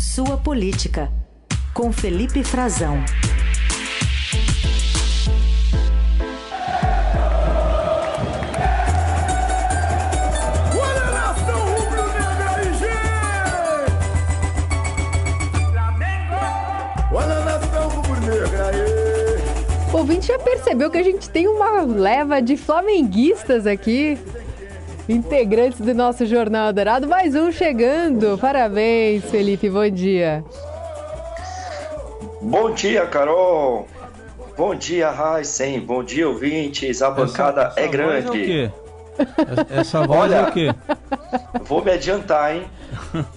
Sua Política, com Felipe Frazão. O ouvinte já percebeu que a gente tem uma leva de flamenguistas aqui integrantes do nosso Jornal Dourado. Mais um chegando. Parabéns, Felipe. Bom dia. Bom dia, Carol. Bom dia, Raíssen. Bom dia, ouvintes. A bancada essa, essa é grande. É o quê? Essa voz Olha, é o quê? Vou me adiantar, hein?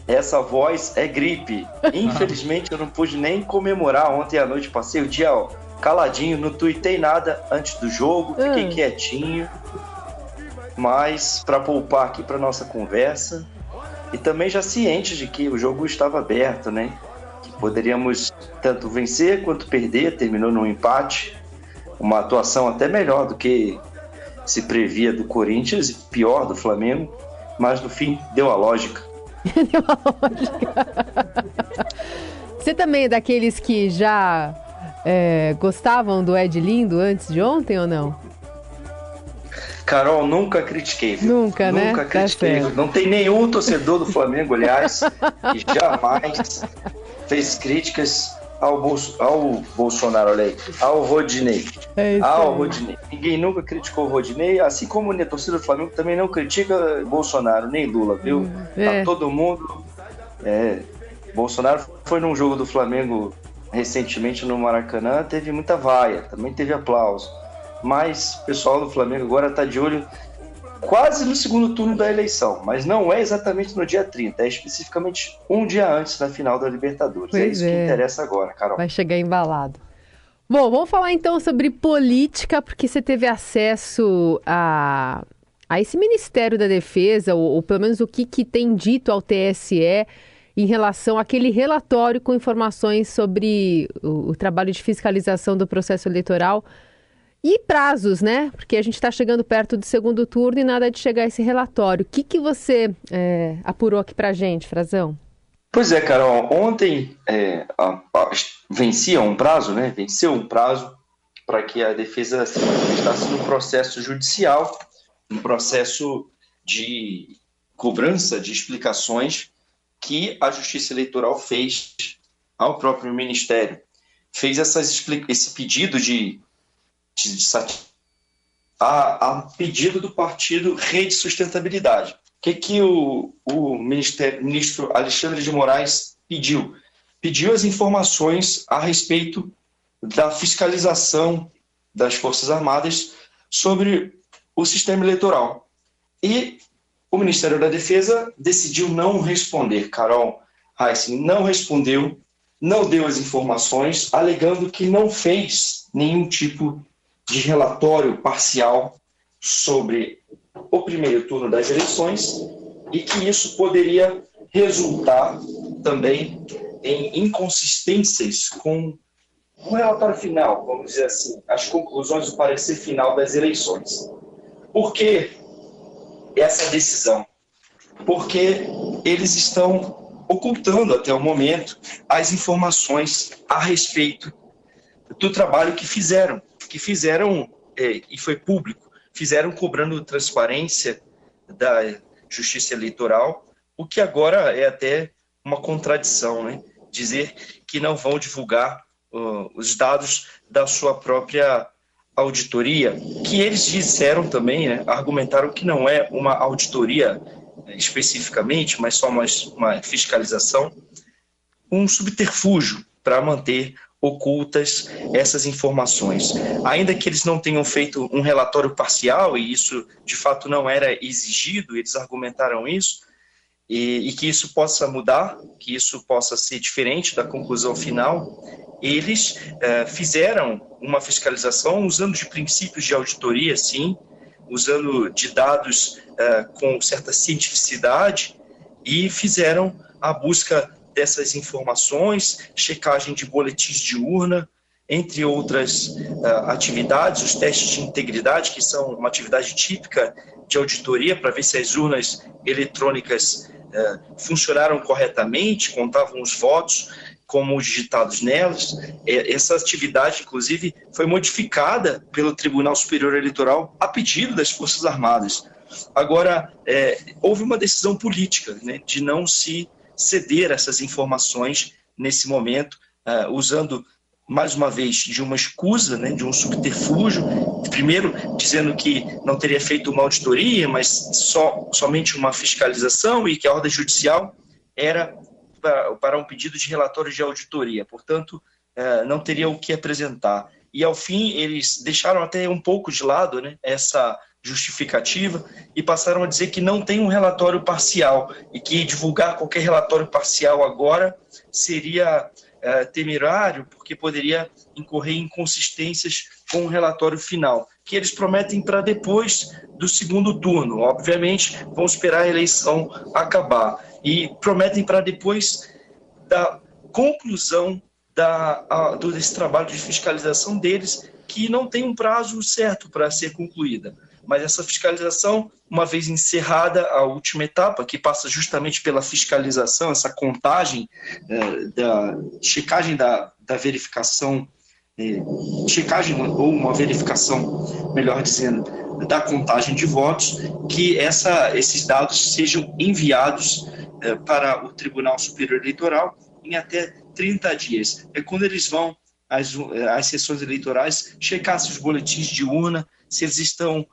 Essa voz é gripe. Infelizmente, eu não pude nem comemorar ontem à noite. Passei o dia ó, caladinho, não tuitei nada antes do jogo, fiquei hum. quietinho mas para poupar aqui para nossa conversa e também já ciente de que o jogo estava aberto, né? Que poderíamos tanto vencer quanto perder, terminou num empate, uma atuação até melhor do que se previa do Corinthians e pior do Flamengo, mas no fim deu a lógica. deu a lógica. Você também é daqueles que já é, gostavam do Ed Lindo antes de ontem ou não? Carol, nunca critiquei. Viu? Nunca, né? Nunca tá critiquei. Tá não tem nenhum torcedor do Flamengo, aliás, que jamais fez críticas ao, Bolso, ao Bolsonaro, olha aí, ao Rodinei. É ao Rodinei. Ninguém nunca criticou o Rodinei, assim como a torcida do Flamengo também não critica Bolsonaro, nem Lula, viu? Hum, é. Tá todo mundo. É, Bolsonaro foi num jogo do Flamengo recentemente no Maracanã, teve muita vaia, também teve aplauso mas o pessoal do Flamengo agora está de olho quase no segundo turno da eleição, mas não é exatamente no dia 30, é especificamente um dia antes da final da Libertadores. Pois é isso é. que interessa agora, Carol. Vai chegar embalado. Bom, vamos falar então sobre política, porque você teve acesso a, a esse Ministério da Defesa, ou, ou pelo menos o que, que tem dito ao TSE em relação àquele relatório com informações sobre o, o trabalho de fiscalização do processo eleitoral e prazos, né? Porque a gente está chegando perto do segundo turno e nada de chegar esse relatório. O que, que você é, apurou aqui para gente, Frazão? Pois é, Carol. Ontem é, a, a, vencia um prazo, né? Venceu um prazo para que a defesa se manifestasse no processo judicial, um processo de cobrança de explicações que a Justiça Eleitoral fez ao próprio Ministério. Fez essas, esse pedido de a, a pedido do partido Rede Sustentabilidade. O que, que o, o ministro Alexandre de Moraes pediu? Pediu as informações a respeito da fiscalização das Forças Armadas sobre o sistema eleitoral. E o Ministério da Defesa decidiu não responder. Carol Heissen não respondeu, não deu as informações, alegando que não fez nenhum tipo de relatório parcial sobre o primeiro turno das eleições e que isso poderia resultar também em inconsistências com o relatório final, vamos dizer assim, as conclusões do parecer final das eleições. Por que essa decisão? Porque eles estão ocultando até o momento as informações a respeito do trabalho que fizeram que fizeram, é, e foi público, fizeram cobrando transparência da justiça eleitoral, o que agora é até uma contradição, né? Dizer que não vão divulgar uh, os dados da sua própria auditoria, que eles disseram também, né, argumentaram que não é uma auditoria né, especificamente, mas só uma, uma fiscalização, um subterfúgio para manter ocultas essas informações. Ainda que eles não tenham feito um relatório parcial, e isso de fato não era exigido, eles argumentaram isso, e, e, que isso possa mudar, que isso possa ser diferente da conclusão final, eles uh, fizeram uma fiscalização usando de princípios de auditoria, sim, usando de dados uh, com certa cientificidade, e fizeram a busca dessas informações, checagem de boletins de urna, entre outras uh, atividades, os testes de integridade, que são uma atividade típica de auditoria para ver se as urnas eletrônicas é, funcionaram corretamente, contavam os votos como digitados nelas. É, essa atividade, inclusive, foi modificada pelo Tribunal Superior Eleitoral a pedido das Forças Armadas. Agora, é, houve uma decisão política né, de não se ceder essas informações nesse momento, uh, usando mais uma vez de uma escusa, né, de um subterfúgio, primeiro dizendo que não teria feito uma auditoria, mas só somente uma fiscalização e que a ordem judicial era para, para um pedido de relatório de auditoria, portanto, uh, não teria o que apresentar. E ao fim eles deixaram até um pouco de lado né, essa justificativa e passaram a dizer que não tem um relatório parcial e que divulgar qualquer relatório parcial agora seria é, temerário porque poderia incorrer em inconsistências com o relatório final, que eles prometem para depois do segundo turno. Obviamente, vão esperar a eleição acabar e prometem para depois da conclusão da, a, desse trabalho de fiscalização deles, que não tem um prazo certo para ser concluída mas essa fiscalização, uma vez encerrada a última etapa, que passa justamente pela fiscalização, essa contagem, é, da checagem da, da verificação, é, checagem ou uma verificação, melhor dizendo, da contagem de votos, que essa, esses dados sejam enviados é, para o Tribunal Superior Eleitoral em até 30 dias. É quando eles vão às, às sessões eleitorais checar se os boletins de urna, se eles estão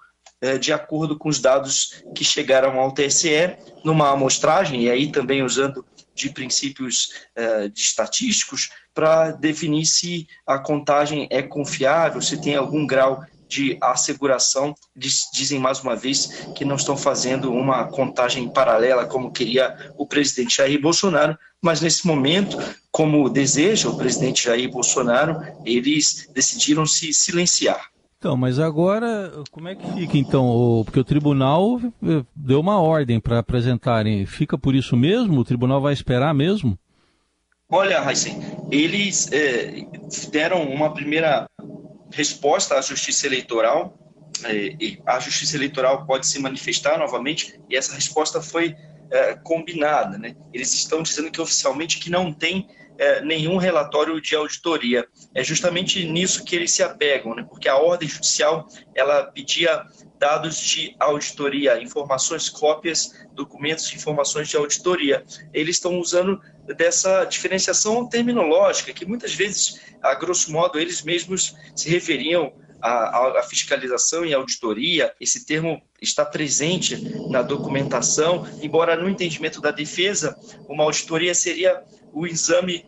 de acordo com os dados que chegaram ao TSE numa amostragem, e aí também usando de princípios é, de estatísticos, para definir se a contagem é confiável, se tem algum grau de asseguração. Dizem mais uma vez que não estão fazendo uma contagem paralela como queria o presidente Jair Bolsonaro, mas nesse momento, como deseja o presidente Jair Bolsonaro, eles decidiram se silenciar. Então, mas agora, como é que fica então? Porque o tribunal eh, deu uma ordem para apresentarem. Fica por isso mesmo? O tribunal vai esperar mesmo? Olha, Raíssen, eles é, deram uma primeira resposta à Justiça Eleitoral. É, a Justiça Eleitoral pode se manifestar novamente e essa resposta foi é, combinada. Né? Eles estão dizendo que oficialmente que não tem é, nenhum relatório de auditoria. É justamente nisso que eles se apegam, né? porque a ordem judicial ela pedia dados de auditoria, informações, cópias, documentos, informações de auditoria. Eles estão usando dessa diferenciação terminológica, que muitas vezes, a grosso modo, eles mesmos se referiam à, fiscalização e auditoria. Esse termo está presente na documentação, embora no entendimento da defesa, uma auditoria seria o exame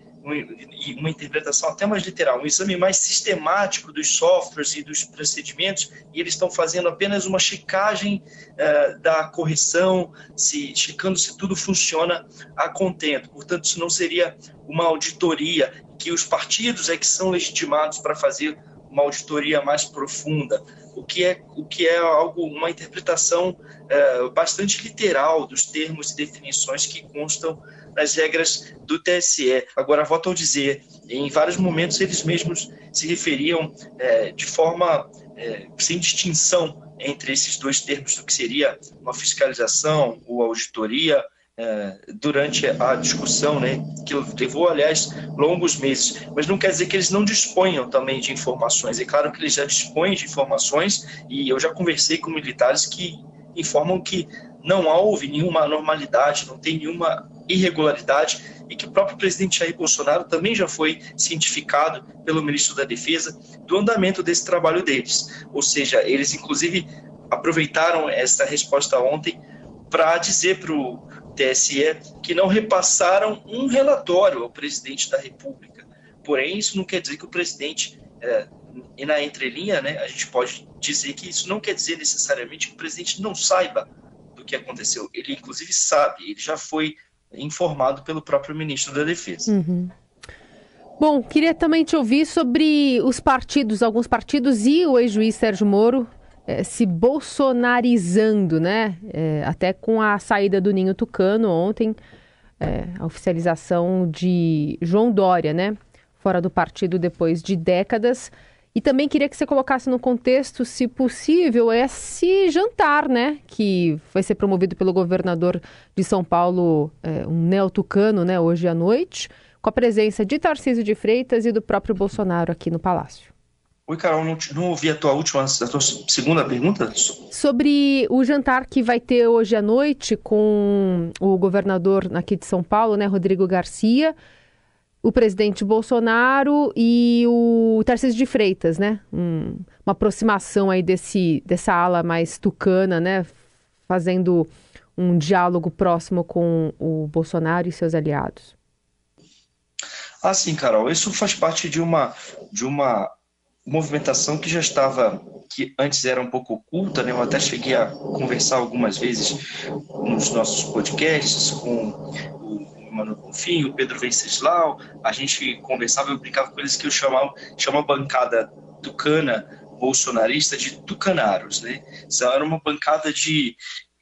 uma interpretação até mais literal, um exame mais sistemático dos softwares e dos procedimentos, e eles estão fazendo apenas uma checagem uh, da correção, se checando se tudo funciona a contento. Portanto, isso não seria uma auditoria que os partidos é que são legitimados para fazer uma auditoria mais profunda, o que é o que é algo uma interpretação uh, bastante literal dos termos e definições que constam nas regras do TSE. Agora, volto a dizer, em vários momentos eles mesmos se referiam é, de forma é, sem distinção entre esses dois termos do que seria uma fiscalização ou auditoria, é, durante a discussão, né, que levou, aliás, longos meses. Mas não quer dizer que eles não disponham também de informações. É claro que eles já dispõem de informações e eu já conversei com militares que informam que não houve nenhuma anormalidade, não tem nenhuma irregularidade e que o próprio presidente Jair Bolsonaro também já foi cientificado pelo ministro da Defesa do andamento desse trabalho deles. Ou seja, eles inclusive aproveitaram essa resposta ontem para dizer para o TSE que não repassaram um relatório ao presidente da República. Porém, isso não quer dizer que o presidente, é, e na entrelinha, né, a gente pode dizer que isso não quer dizer necessariamente que o presidente não saiba do que aconteceu. Ele, inclusive, sabe, ele já foi informado pelo próprio ministro da Defesa. Uhum. Bom, queria também te ouvir sobre os partidos, alguns partidos e o ex-juiz Sérgio Moro eh, se bolsonarizando, né? Eh, até com a saída do Ninho Tucano ontem, eh, a oficialização de João Dória, né? Fora do partido depois de décadas. E também queria que você colocasse no contexto, se possível, esse jantar, né, que vai ser promovido pelo governador de São Paulo, é, um neotucano, né, hoje à noite, com a presença de Tarcísio de Freitas e do próprio Bolsonaro aqui no Palácio. Oi, Carol, não, não ouvi a tua última, a tua segunda pergunta? Sobre o jantar que vai ter hoje à noite com o governador aqui de São Paulo, né, Rodrigo Garcia, o presidente Bolsonaro e o Tarcísio de Freitas, né? Um, uma aproximação aí desse, dessa ala mais tucana, né? Fazendo um diálogo próximo com o Bolsonaro e seus aliados. Ah, sim, Carol. Isso faz parte de uma, de uma movimentação que já estava, que antes era um pouco oculta, né? Eu até cheguei a conversar algumas vezes nos nossos podcasts com Mano Bonfim, o Pedro Venceslau, a gente conversava, eu brincava com eles que eu chamava, chamava bancada tucana bolsonarista de tucanaros, né? Isso era uma bancada de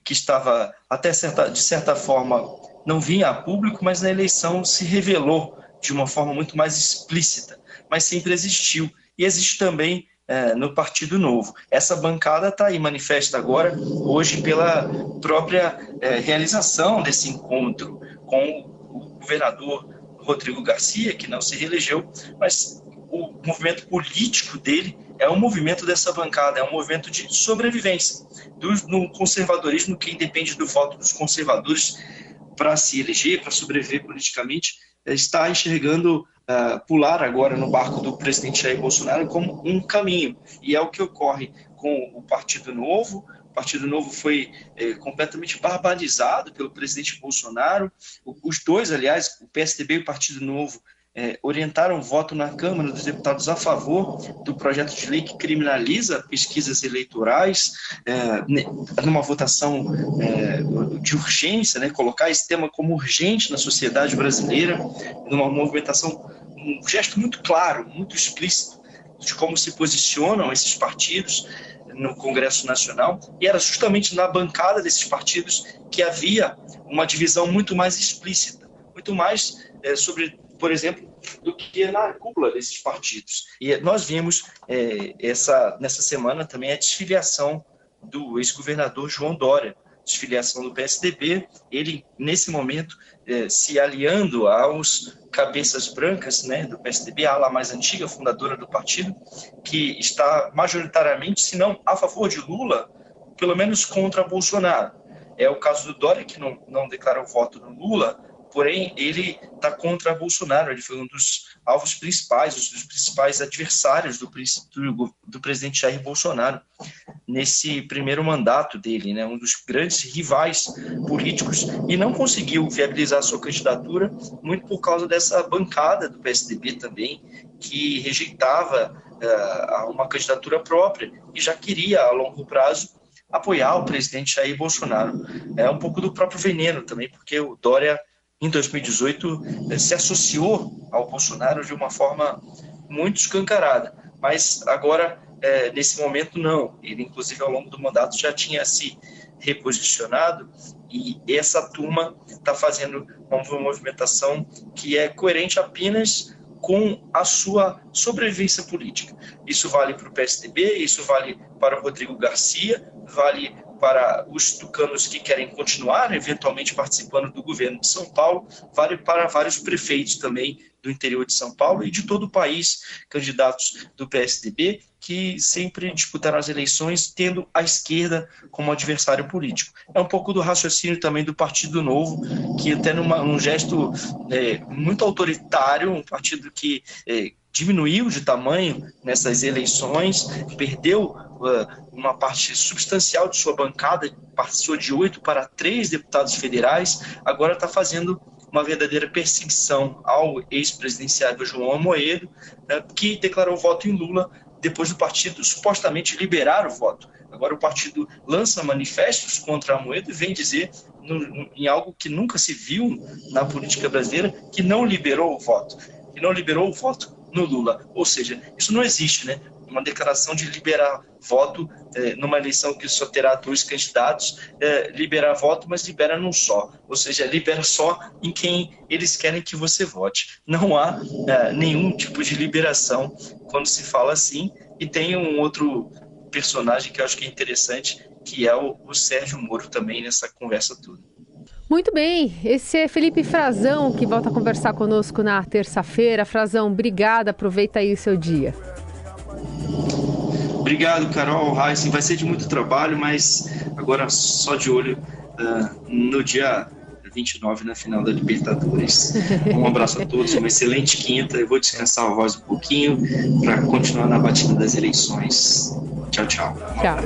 que estava até certa, de certa forma não vinha a público, mas na eleição se revelou de uma forma muito mais explícita, mas sempre existiu e existe também é, no Partido Novo. Essa bancada está aí manifesta agora, hoje, pela própria é, realização desse encontro com governador Rodrigo Garcia, que não se reelegeu, mas o movimento político dele é um movimento dessa bancada, é um movimento de sobrevivência. Do, no conservadorismo, quem depende do voto dos conservadores para se eleger, para sobreviver politicamente, está enxergando uh, pular agora no barco do presidente Jair Bolsonaro como um caminho. E é o que ocorre com o Partido Novo, o Partido Novo foi é, completamente barbarizado pelo presidente Bolsonaro. Os dois, aliás, o PSDB e o Partido Novo, é, orientaram o voto na Câmara dos Deputados a favor do projeto de lei que criminaliza pesquisas eleitorais, é, numa votação de urgência, né, colocar esse tema como urgente na sociedade brasileira, numa movimentação, um gesto muito claro, muito explícito de como se posicionam esses partidos no Congresso Nacional, e era justamente na bancada desses partidos que havia uma divisão muito mais explícita, muito mais é, sobre, por exemplo, do que na cúpula desses partidos. E nós vimos é, essa nessa semana também a desfiliação do ex-governador João Dória, desfiliação do PSDB, ele nesse momento é, se aliando aos cabeças brancas né, do PSDB, a ala mais antiga, fundadora do partido, que está majoritariamente, se não a favor de Lula, pelo menos contra Bolsonaro. É o caso do Dória, que não, não declarou voto no Lula, porém ele está contra Bolsonaro. Ele foi um dos alvos principais, um dos principais adversários do, do, do, presidente Jair Bolsonaro nesse primeiro mandato dele, né, um dos grandes rivais políticos, e não conseguiu viabilizar sua candidatura, muito por causa dessa bancada do PSDB também, que rejeitava uh, uma candidatura própria e já queria, a longo prazo, apoiar o presidente Jair Bolsonaro. É um pouco do próprio veneno também, porque o Dória em 2018 eh, se associou ao Bolsonaro de uma forma muito escancarada, mas agora é, nesse momento não. Ele inclusive ao longo do mandato já tinha se reposicionado e essa turma está fazendo uma movimentação que é coerente apenas com a sua sobrevivência política. Isso vale para o PSDB, isso vale para o Rodrigo Garcia, vale para os tucanos que querem continuar eventualmente participando do governo de São Paulo, vale para vários prefeitos também do interior de São Paulo e de todo o país, candidatos do PSDB, que sempre disputaram as eleições tendo a esquerda como adversário político. É um pouco do raciocínio também do Partido Novo, que até numa, num gesto é, muito autoritário, um partido que é, diminuiu de tamanho nessas eleições, perdeu uh, uma parte substancial de sua bancada, passou de oito para três deputados federais, agora está fazendo uma verdadeira perseguição ao ex-presidenciável João Amoedo, né, que declarou voto em Lula depois do partido supostamente liberar o voto. Agora o partido lança manifestos contra Amoedo e vem dizer, no, em algo que nunca se viu na política brasileira, que não liberou o voto. Que não liberou o voto no Lula. Ou seja, isso não existe, né? uma declaração de liberar voto é, numa eleição que só terá dois candidatos, é, liberar voto, mas libera num só, ou seja, libera só em quem eles querem que você vote. Não há é, nenhum tipo de liberação quando se fala assim, e tem um outro personagem que eu acho que é interessante, que é o, o Sérgio Moro também nessa conversa toda. Muito bem, esse é Felipe Frazão que volta a conversar conosco na terça-feira. Frazão, obrigada, aproveita aí o seu dia. Obrigado, Carol, Heisen. Vai ser de muito trabalho, mas agora só de olho uh, no dia 29 na final da Libertadores. Um abraço a todos, uma excelente quinta. Eu vou descansar a voz um pouquinho para continuar na batida das eleições. Tchau, tchau. Um tchau.